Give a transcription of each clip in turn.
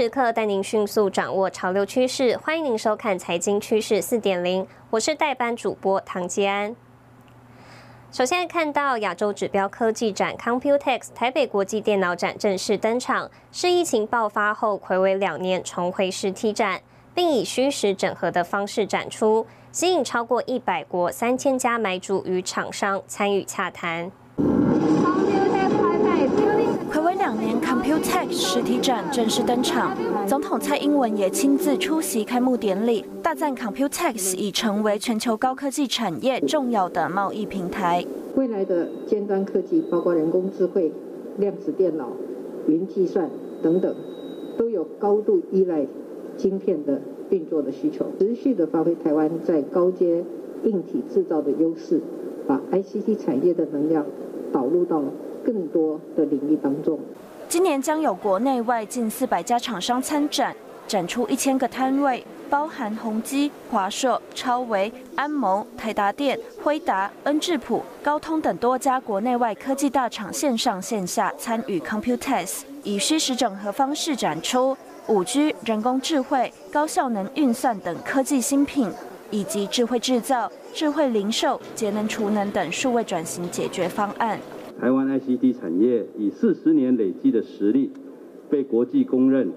时刻带您迅速掌握潮流趋势，欢迎您收看《财经趋势四点零》，我是代班主播唐吉安。首先看到亚洲指标科技展 Computex 台北国际电脑展正式登场，是疫情爆发后暌违两年重回实体展，并以虚实整合的方式展出，吸引超过一百国三千家买主与厂商参与洽谈。两年，Computex 实体展正式登场，总统蔡英文也亲自出席开幕典礼，大赞 Computex 已成为全球高科技产业重要的贸易平台。未来的尖端科技，包括人工智慧、量子电脑、云计算等等，都有高度依赖晶片的运作的需求，持续的发挥台湾在高阶硬体制造的优势，把 ICT 产业的能量导入到。更多的领域当中，今年将有国内外近四百家厂商参展，展出一千个摊位，包含宏基、华硕、超维、安谋、台达电、辉达、恩智浦、高通等多家国内外科技大厂线上线下参与 Computex，以虚实整合方式展出五 G、人工智慧、高效能运算等科技新品，以及智慧制造、智慧零售、节能储能等数位转型解决方案。台湾 ICT 产业以四十年累积的实力，被国际公认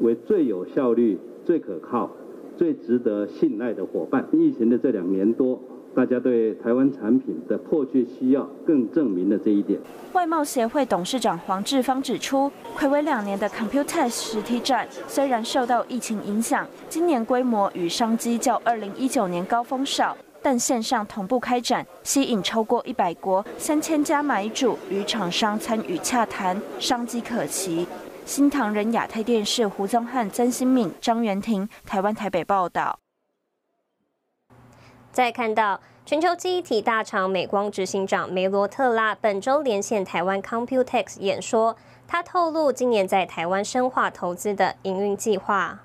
为最有效率、最可靠、最值得信赖的伙伴。疫情的这两年多，大家对台湾产品的迫切需要，更证明了这一点。外贸协会董事长黄志芳指出，暌违两年的 Computex 实体展，虽然受到疫情影响，今年规模与商机较二零一九年高峰少。但线上同步开展，吸引超过一百国三千家买主与厂商参与洽谈，商机可期。新唐人亚太电视胡宗汉、曾新敏、张元婷，台湾台北报道。再看到全球记忆体大厂美光执行长梅罗特拉本周连线台湾 Computex 演说，他透露今年在台湾深化投资的营运计划。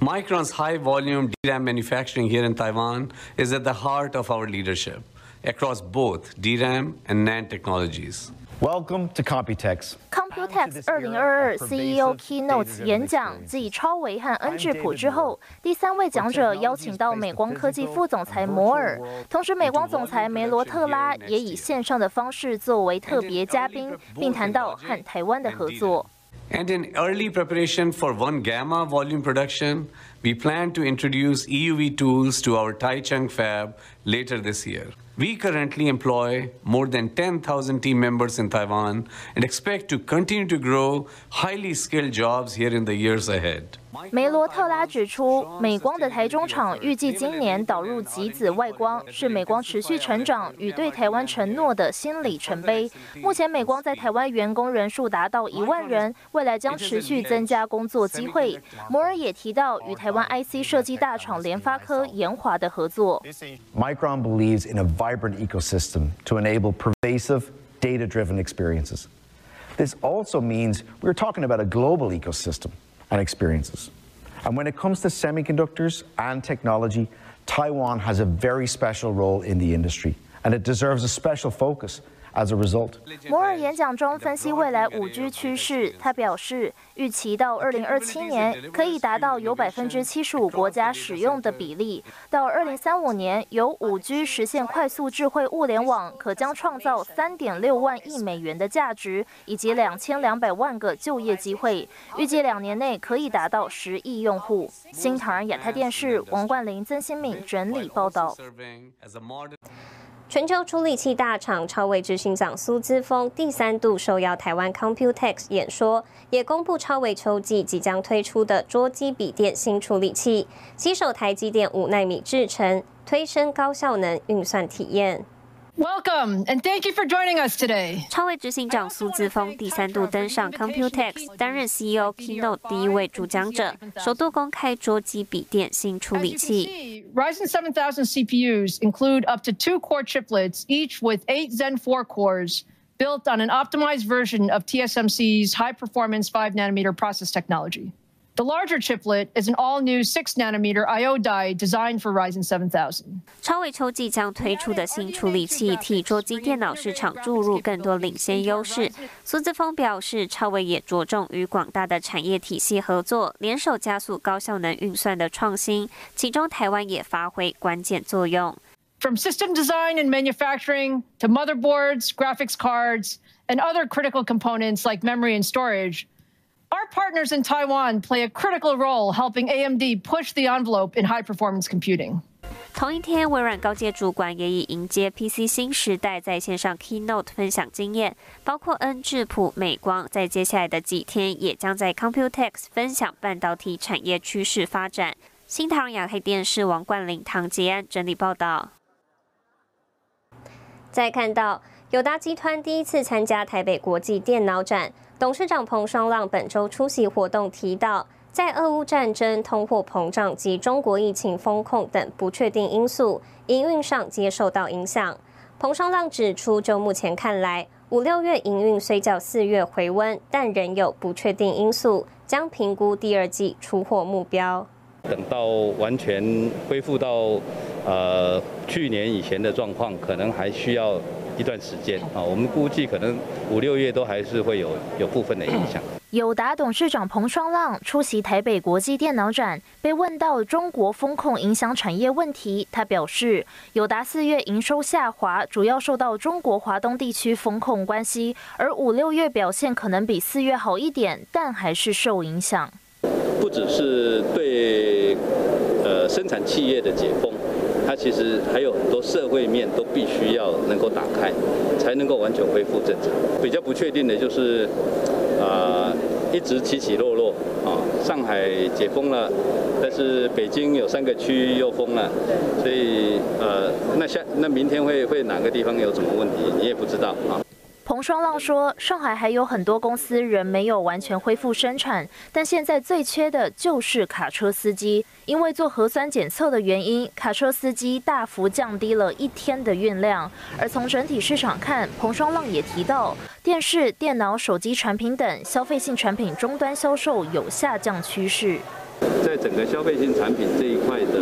Micron's high volume DRAM manufacturing here in Taiwan is at the heart of our leadership across both DRAM and NAND technologies. Welcome to Computex. Computex 二零二二 CEO Keynote 演讲继超维和恩智浦之后，第三位讲者邀请到美光科技副总裁摩尔，同时美光总裁梅罗特拉也以线上的方式作为特别嘉宾，并谈到和台湾的合作。And in early preparation for 1 gamma volume production, we plan to introduce EUV tools to our Taichung fab later this year. We currently employ more than 10,000 team members in Taiwan and expect to continue to grow highly skilled jobs here in the years ahead. 梅罗特拉指出，美光的台中厂预计今年导入极紫外光，是美光持续成长与对台湾承诺的新里程碑。目前，美光在台湾员工人数达到一万人，未来将持续增加工作机会。摩尔也提到与台湾 IC 设计大厂联发科、研华的合作。Micron believes in a vibrant ecosystem to enable pervasive, data-driven experiences. This also means we're talking about a global ecosystem and experiences. And when it comes to semiconductors and technology, Taiwan has a very special role in the industry, and it deserves a special focus As a result，摩尔演讲中分析未来五 G 趋势。他表示，预期到二零二七年可以达到有百分之七十五国家使用的比例；到二零三五年，有五 G 实现快速智慧物联网，可将创造三点六万亿美元的价值，以及两千两百万个就业机会。预计两年内可以达到十亿用户。新唐人亚太电视王冠霖、曾新敏整理报道。全球处理器大厂超微执行长苏姿峰第三度受邀台湾 Computex 演说，也公布超微秋季即将推出的桌机笔电新处理器，携手台积电五纳米制程，推升高效能运算体验。Welcome and thank you for joining us today. 超位执行长苏姿峰第三度登上 Computex，担任 CEO Keynote 第一位主讲者，首度公开桌机笔电新处理器。Ryzen 7000 CPUs include up to two core chiplets, each with eight Zen 4 cores, built on an optimized version of TSMC's high performance 5 nanometer process technology. The larger chiplet is an all-new 6-nanometer I/O die designed for Ryzen 7000. 超微秋季将推出的新处理器，替桌机电脑市场注入更多领先优势。苏姿峰表示，超微也着重与广大的产业体系合作，联手加速高效能运算的创新，其中台湾也发挥关键作用。From system design and manufacturing to motherboards, graphics cards, and other critical components like memory and storage. Our partners in Taiwan play a critical role helping AMD push the envelope in high performance computing. 同一天，微软高阶主管也以迎接 PC 新时代，在线上 Keynote 分享经验，包括 N 智谱、美光，在接下来的几天也将在 Computex 分享半导体产业趋势发展。新唐亚太电视王冠霖、唐杰安整理报道。再看到友达集团第一次参加台北国际电脑展。董事长彭双浪本周出席活动，提到，在俄乌战争、通货膨胀及中国疫情风控等不确定因素，营运上皆受到影响。彭双浪指出，就目前看来，五六月营运虽较四月回温，但仍有不确定因素，将评估第二季出货目标。等到完全恢复到呃去年以前的状况，可能还需要。一段时间啊，我们估计可能五六月都还是会有有部分的影响。友达董事长彭双浪出席台北国际电脑展，被问到中国风控影响产业问题，他表示，友达四月营收下滑，主要受到中国华东地区风控关系，而五六月表现可能比四月好一点，但还是受影响。不只是对呃生产企业的解封。它其实还有很多社会面都必须要能够打开，才能够完全恢复正常。比较不确定的就是，啊，一直起起落落啊。上海解封了，但是北京有三个区又封了，所以呃，那下那明天会会哪个地方有什么问题，你也不知道啊。彭双浪说：“上海还有很多公司仍没有完全恢复生产，但现在最缺的就是卡车司机。因为做核酸检测的原因，卡车司机大幅降低了一天的运量。而从整体市场看，彭双浪也提到，电视、电脑、手机产品等消费性产品终端销售有下降趋势。在整个消费性产品这一块的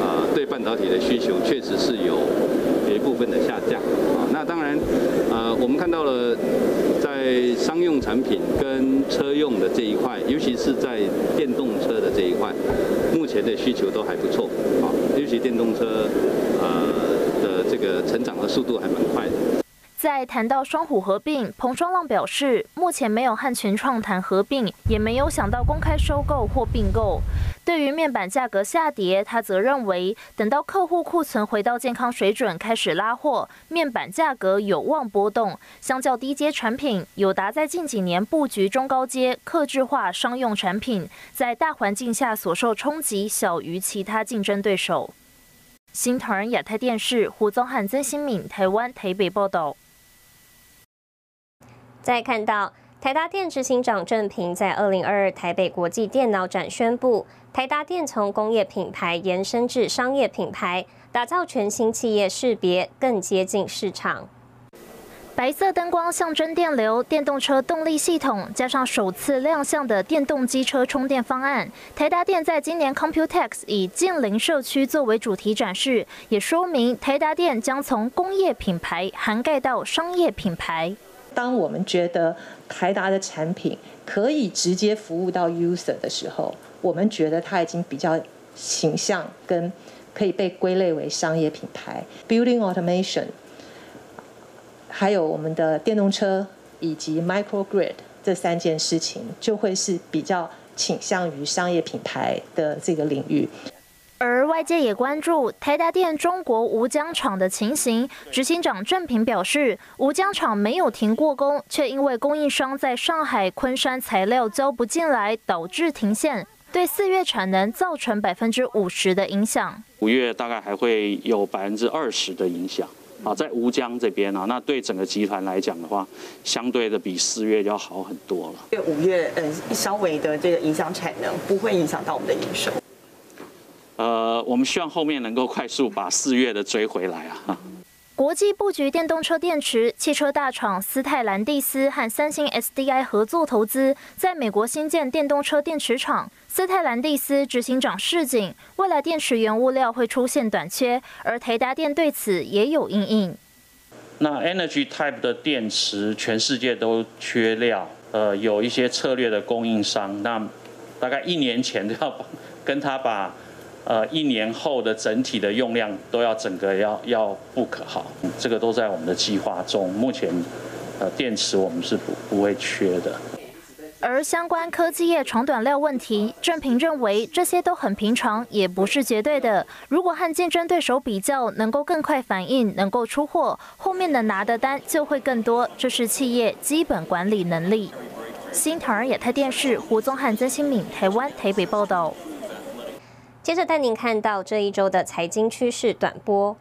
啊，对半导体的需求确实是有。”有一部分的下降啊，那当然，我们看到了在商用产品跟车用的这一块，尤其是在电动车的这一块，目前的需求都还不错啊，尤其电动车呃的这个成长的速度还蛮快的。在谈到双虎合并，彭双浪表示，目前没有和群创谈合并，也没有想到公开收购或并购。对于面板价格下跌，他则认为，等到客户库存回到健康水准，开始拉货，面板价格有望波动。相较低阶产品，友达在近几年布局中高阶、客制化商用产品，在大环境下所受冲击小于其他竞争对手。新唐人亚太电视胡宗汉、曾新敏，台湾台北报道。再看到台达电执行长郑平在二零二二台北国际电脑展宣布，台达电从工业品牌延伸至商业品牌，打造全新企业识别，更接近市场。白色灯光象征电流，电动车动力系统加上首次亮相的电动机车充电方案。台达电在今年 Computex 以近邻社区作为主题展示，也说明台达电将从工业品牌涵盖到商业品牌。当我们觉得台达的产品可以直接服务到 user 的时候，我们觉得它已经比较形象跟可以被归类为商业品牌。Building automation，还有我们的电动车以及 microgrid 这三件事情，就会是比较倾向于商业品牌的这个领域。而外界也关注台达电中国吴江厂的情形。执行长郑平表示，吴江厂没有停过工，却因为供应商在上海昆山材料交不进来，导致停线，对四月产能造成百分之五十的影响。五月大概还会有百分之二十的影响啊，在吴江这边啊，那对整个集团来讲的话，相对的比四月要好很多了。因为五月嗯稍微的这个影响产能，不会影响到我们的营收。呃，我们希望后面能够快速把四月的追回来啊！国际布局电动车电池，汽车大厂斯泰兰蒂斯和三星 SDI 合作投资，在美国新建电动车电池厂。斯泰兰蒂斯执行长示警，未来电池原物料会出现短缺，而台达电对此也有应应。那 Energy Type 的电池，全世界都缺料，呃，有一些策略的供应商，那大概一年前都要跟他把。呃，一年后的整体的用量都要整个要要 book 好，这个都在我们的计划中。目前，呃，电池我们是不不会缺的。而相关科技业长短料问题，郑平认为这些都很平常，也不是绝对的。如果和竞争对手比较，能够更快反应，能够出货，后面能拿的单就会更多，这是企业基本管理能力。新唐人亚太电视胡宗汉、曾新敏，台湾台北报道。接着带您看到这一周的财经趋势短波。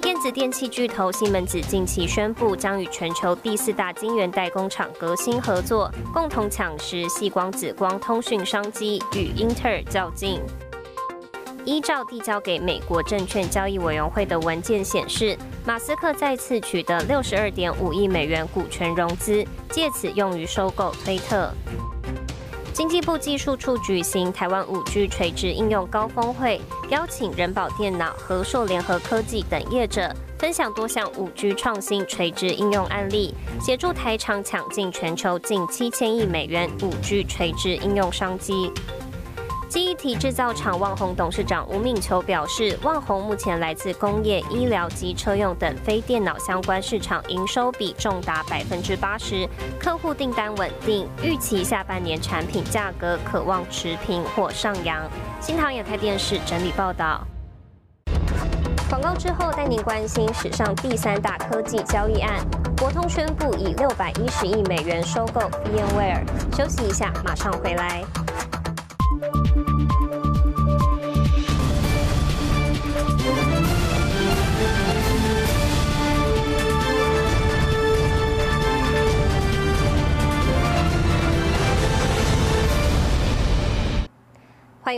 电子电器巨头西门子近期宣布，将与全球第四大晶圆代工厂革新合作，共同抢食细光紫光通讯商机，与英特尔较劲。依照递交给美国证券交易委员会的文件显示，马斯克再次取得六十二点五亿美元股权融资，借此用于收购推特。经济部技术处举行台湾五 G 垂直应用高峰会，邀请人保电脑、和硕联合科技等业者分享多项五 G 创新垂直应用案例，协助台厂抢进全球近七千亿美元五 G 垂直应用商机。记忆体制造厂旺宏董事长吴敏球表示，旺宏目前来自工业、医疗及车用等非电脑相关市场营收比重达百分之八十，客户订单稳定，预期下半年产品价格可望持平或上扬。新唐亚太电视整理报道。广告之后带您关心史上第三大科技交易案，博通宣布以六百一十亿美元收购 VMware。休息一下，马上回来。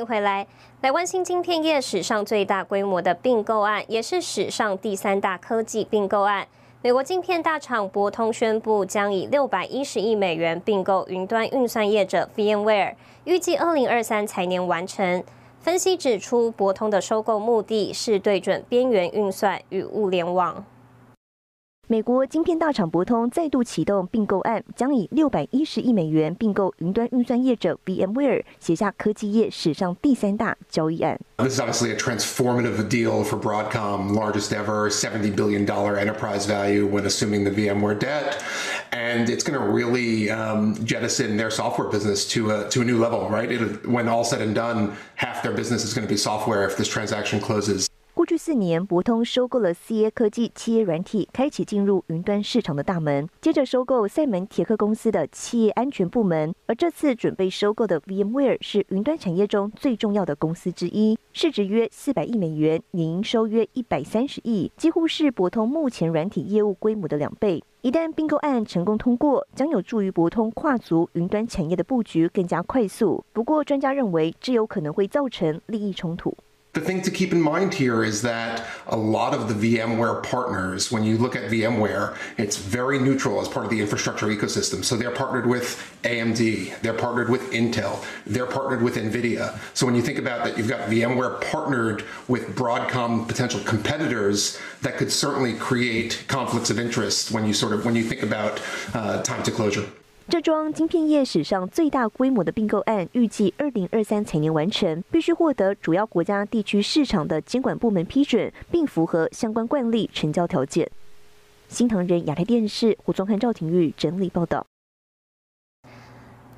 回来，来关心晶片业史上最大规模的并购案，也是史上第三大科技并购案。美国晶片大厂博通宣布，将以六百一十亿美元并购云端运算业者 VMware，预计二零二三财年完成。分析指出，博通的收购目的是对准边缘运算与物联网。美国晶片大厂博通再度启动并购案，将以六百一十亿美元并购云端运算业者 VMware，写下科技业史上第三大交易案。This is obviously a transformative deal for Broadcom, largest ever, seventy billion dollar enterprise value when assuming the VMware debt, and it's going to really um, jettison their software business to a to a new level, right? It, when all said and done, half their business is going to be software if this transaction closes. 过去四年，博通收购了 CA 科技企业软体，开启进入云端市场的大门。接着收购赛门铁克公司的企业安全部门，而这次准备收购的 VMware 是云端产业中最重要的公司之一，市值约四百亿美元，年营收约一百三十亿，几乎是博通目前软体业务规模的两倍。一旦并购案成功通过，将有助于博通跨足云端产业的布局更加快速。不过，专家认为这有可能会造成利益冲突。The thing to keep in mind here is that a lot of the VMware partners, when you look at VMware, it's very neutral as part of the infrastructure ecosystem. So they're partnered with AMD, they're partnered with Intel, they're partnered with NVIDIA. So when you think about that, you've got VMware partnered with Broadcom potential competitors, that could certainly create conflicts of interest when you sort of when you think about uh, time to closure. 这桩晶片业史上最大规模的并购案，预计二零二三财年完成，必须获得主要国家地区市场的监管部门批准，并符合相关惯例成交条件。新唐人亚太电视胡宗汉、赵廷玉整理报道。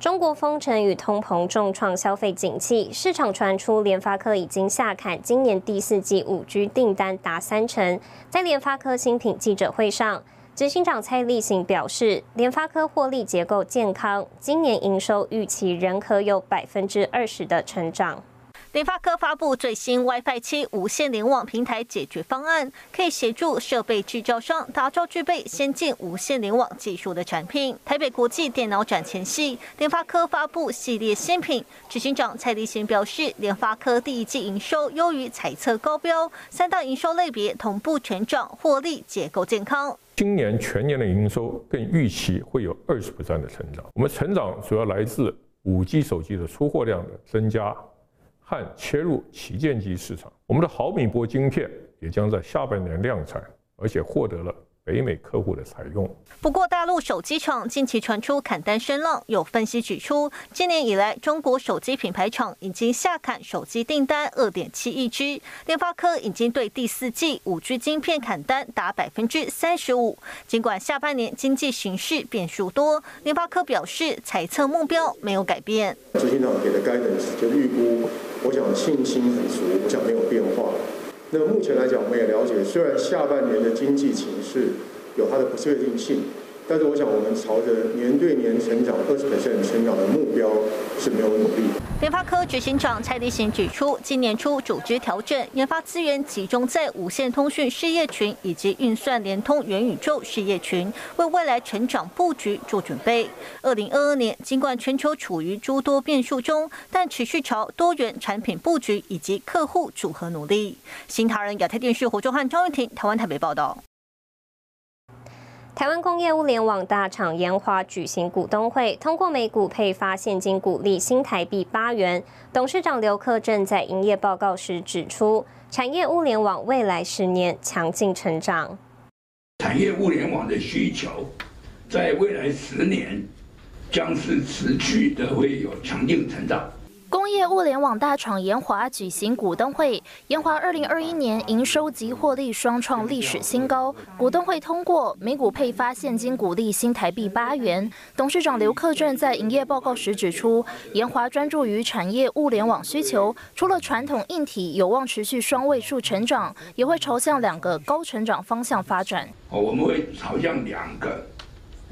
中国封城与通膨重创消费景气，市场传出联发科已经下砍今年第四季五 G 订单达三成。在联发科新品记者会上。执行长蔡立行表示，联发科获利结构健康，今年营收预期仍可有百分之二十的成长。联发科发布最新 WiFi 七无线联网平台解决方案，可以协助设备制造商打造具备先进无线联网技术的产品。台北国际电脑展前夕，联发科发布系列新品。执行长蔡立行表示，联发科第一季营收优于彩测高标，三大营收类别同步成长，获利结构健康。今年全年的营收更预期会有二十的成长。我们成长主要来自五 G 手机的出货量的增加。和切入旗舰机市场，我们的毫米波晶片也将在下半年量产，而且获得了。北美客户的采用。不过，大陆手机厂近期传出砍单声浪，有分析指出，今年以来，中国手机品牌厂已经下砍手机订单二点七亿只。联发科已经对第四季五 G 晶片砍单达百分之三十五。尽管下半年经济形势变数多，联发科表示，猜测目标没有改变。执行长给的 guidance 就预估，我想信心很足，我想没有变化。那目前来讲，我们也了解，虽然下半年的经济形势有它的不确定性。但是我想，我们朝着年对年成长二十 percent 成长的目标是没有努力。联发科执行长蔡立行指出，今年初组织调整，研发资源集中在无线通讯事业群以及运算联通元宇宙事业群，为未来成长布局做准备。二零二二年，尽管全球处于诸多变数中，但持续朝多元产品布局以及客户组合努力。新唐人亚太电视胡忠汉、张玉婷，台湾台北报道。台湾工业物联网大厂研华举行股东会，通过每股配发现金股利新台币八元。董事长刘克正在营业报告时指出，产业物联网未来十年强劲成长。产业物联网的需求在未来十年将是持续的会有强劲成长。业物联网大厂研华举行股东会，研华二零二一年营收及获利双创历史新高。股东会通过每股配发现金股利新台币八元。董事长刘克正在营业报告时指出，研华专注于产业物联网需求，除了传统硬体有望持续双位数成长，也会朝向两个高成长方向发展。哦，我们会朝向两个，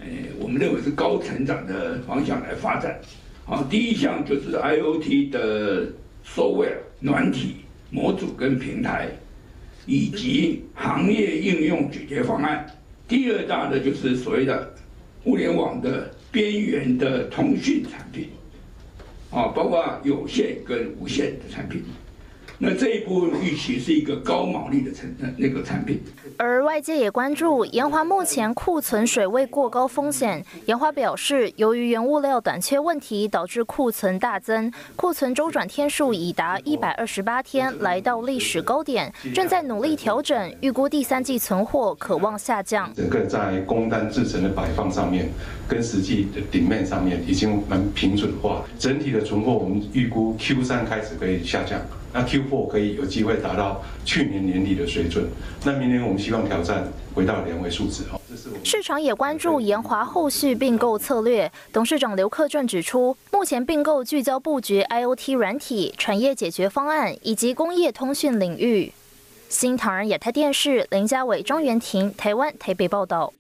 呃，我们认为是高成长的方向来发展。啊，第一项就是 IOT 的 software 软体模组跟平台，以及行业应用解决方案。第二大的就是所谓的物联网的边缘的通讯产品，啊，包括有线跟无线的产品。那这一部分预期是一个高毛利的产那个产品，而外界也关注研华目前库存水位过高风险。研华表示，由于原物料短缺问题导致库存大增，库存周转天数已达一百二十八天，来到历史高点，正在努力调整，预估第三季存货可望下降。整个在工单制成的摆放上面，跟实际的顶面上面已经蛮平准化，整体的存货我们预估 Q 三开始可以下降。那 Q4 可以有机会达到去年年底的水准，那明年我们希望挑战回到两位数字哦。市场也关注延华后续并购策略。董事长刘克正指出，目前并购聚焦布局 IOT 软体产业解决方案以及工业通讯领域。新唐人亚太电视林家伟、张元婷，台湾台北报道。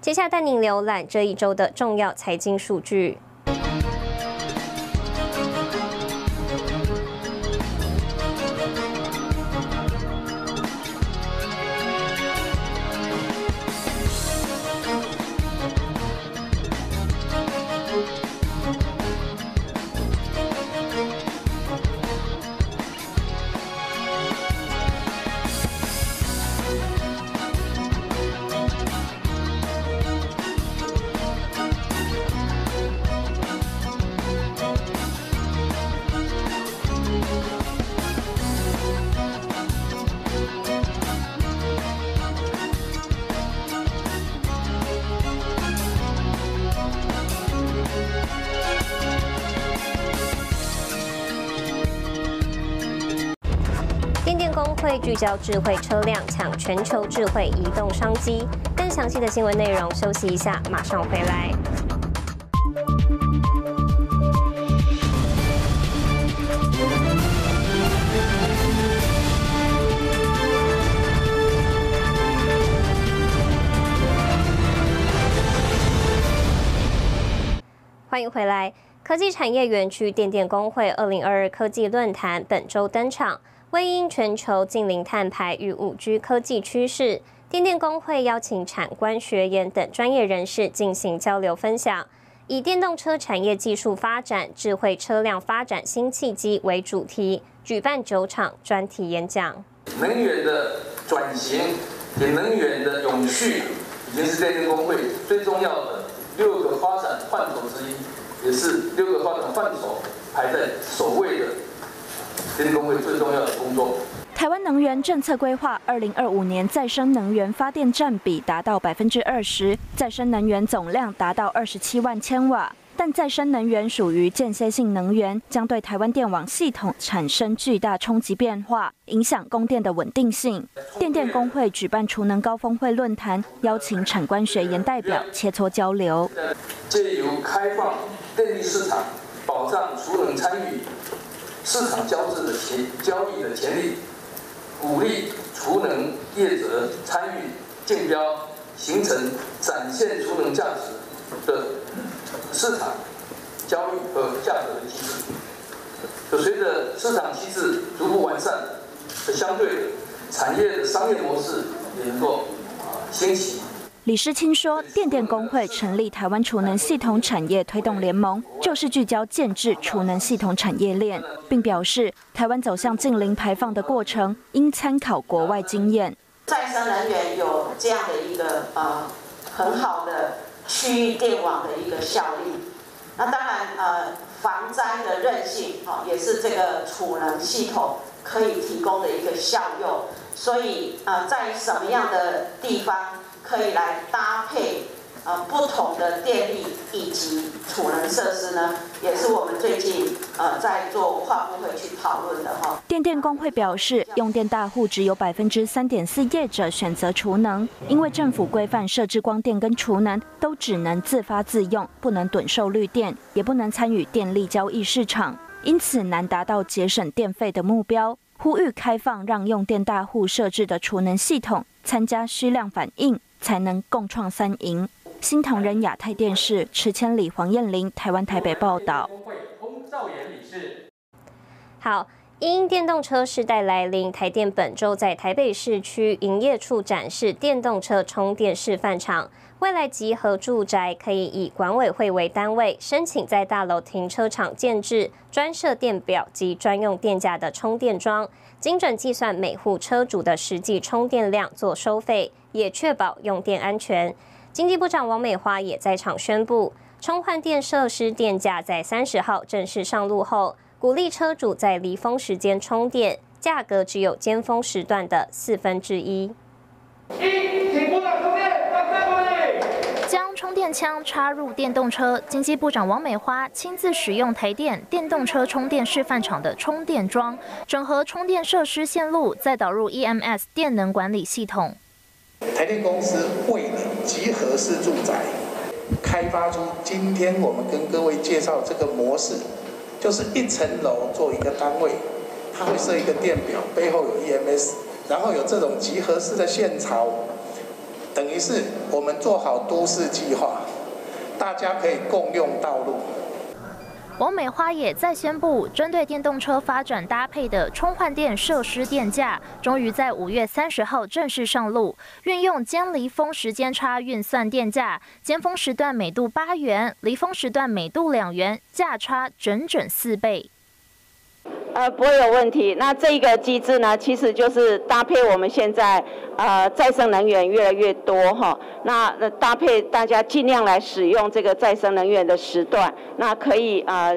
接下来带您浏览这一周的重要财经数据。聚焦智慧车辆，抢全球智慧移动商机。更详细的新闻内容，休息一下，马上回来。欢迎回来。科技产业园区电电工会二零二二科技论坛本周登场，为因全球近零碳排与五 G 科技趋势，电电工会邀请产官学研等专业人士进行交流分享，以电动车产业技术发展、智慧车辆发展新契机为主题，举办九场专题演讲。能源的转型，给能源的永续，已经是电电工会最重要的六个发展范畴之一。也是六个发展范畴排在首位的电工会最重要的工作。台湾能源政策规划，二零二五年再生能源发电占比达到百分之二十，再生能源总量达到二十七万千瓦。但再生能源属于间歇性能源，将对台湾电网系统产生巨大冲击变化，影响供电的稳定性。电电工会举办储能高峰会论坛，邀请产官学研代表切磋交流。借由开放电力市场，保障储能参与市场交织的潜交易的潜力，鼓励储能业者参与竞标，形成展现储能价值的。市场交易和价格的机制，就随着市场机制逐步完善，相对产业的商业模式也能够兴起。李世清说，电电工会成立台湾储能系统产业推动联盟，就是聚焦建制储能系统产业链，并表示，台湾走向近零排放的过程应参考国外经验。再生能源有这样的一个呃很好的。区域电网的一个效力，那当然呃防灾的韧性哈也是这个储能系统可以提供的一个效用，所以呃在什么样的地方可以来搭配？呃，不同的电力以及储能设施呢，也是我们最近呃在做跨部会去讨论的哈。电电工会表示，用电大户只有百分之三点四业者选择储能，因为政府规范设置光电跟储能都只能自发自用，不能趸售绿电，也不能参与电力交易市场，因此难达到节省电费的目标。呼吁开放让用电大户设置的储能系统参加需量反应，才能共创三赢。新唐人亚太电视池千里、黄燕玲，台湾台北报道。好，因电动车时代来临，台电本周在台北市区营业处展示电动车充电示范场。未来集合住宅可以以管委会为单位，申请在大楼停车场建置专设电表及专用电价的充电桩，精准计算每户车主的实际充电量做收费，也确保用电安全。经济部长王美花也在场宣布，充换电设施电价在三十号正式上路后，鼓励车主在离峰时间充电，价格只有尖峰时段的四分之一。充电枪插入电动车，经济部长王美花亲自使用台电电动车充电示范场的充电桩，整合充电设施线路，再导入 EMS 电能管理系统。台电公司为了集合式住宅，开发出今天我们跟各位介绍这个模式，就是一层楼做一个单位，它会设一个电表，背后有 EMS，然后有这种集合式的线槽，等于是我们做好都市计划，大家可以共用道路。王美花也再宣布，针对电动车发展搭配的充换电设施电价，终于在五月三十号正式上路。运用尖离峰时间差运算电价，尖峰时段每度八元，离峰时段每度两元，价差整整四倍。呃，不会有问题。那这个机制呢，其实就是搭配我们现在呃再生能源越来越多哈，那那搭配大家尽量来使用这个再生能源的时段，那可以呃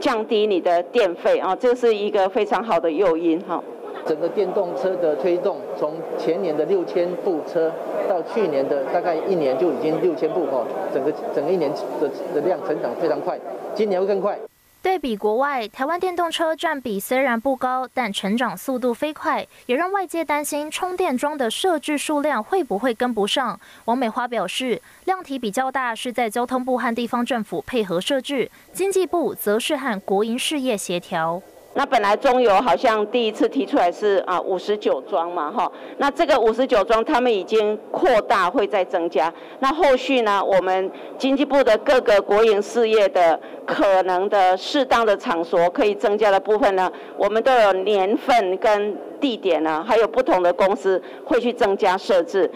降低你的电费啊，这是一个非常好的诱因哈。整个电动车的推动，从前年的六千部车，到去年的大概一年就已经六千部哈，整个整个一年的的量成长非常快，今年会更快。对比国外，台湾电动车占比虽然不高，但成长速度飞快，也让外界担心充电桩的设置数量会不会跟不上。王美花表示，量体比较大是在交通部和地方政府配合设置，经济部则是和国营事业协调。那本来中油好像第一次提出来是啊五十九桩嘛哈，那这个五十九桩他们已经扩大会再增加。那后续呢，我们经济部的各个国营事业的可能的适当的场所可以增加的部分呢，我们都有年份跟地点呢，还有不同的公司会去增加设置。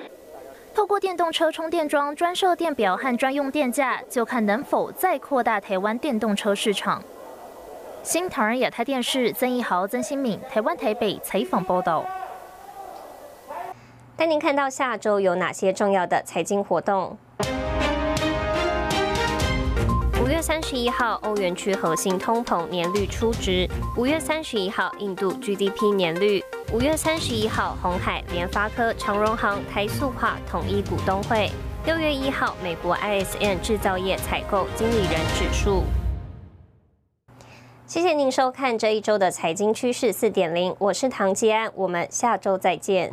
透过电动车充电桩专设电表和专用电价，就看能否再扩大台湾电动车市场。新唐人亚太电视曾义豪、曾新敏，台湾台北采访报道。带您看到下周有哪些重要的财经活动。五月三十一号，欧元区核心通膨年率初值；五月三十一号，印度 GDP 年率。五月三十一号，红海、联发科、长荣行、台塑化统一股东会。六月一号，美国 ISM 制造业采购经理人指数。谢谢您收看这一周的财经趋势四点零，我是唐吉安，我们下周再见。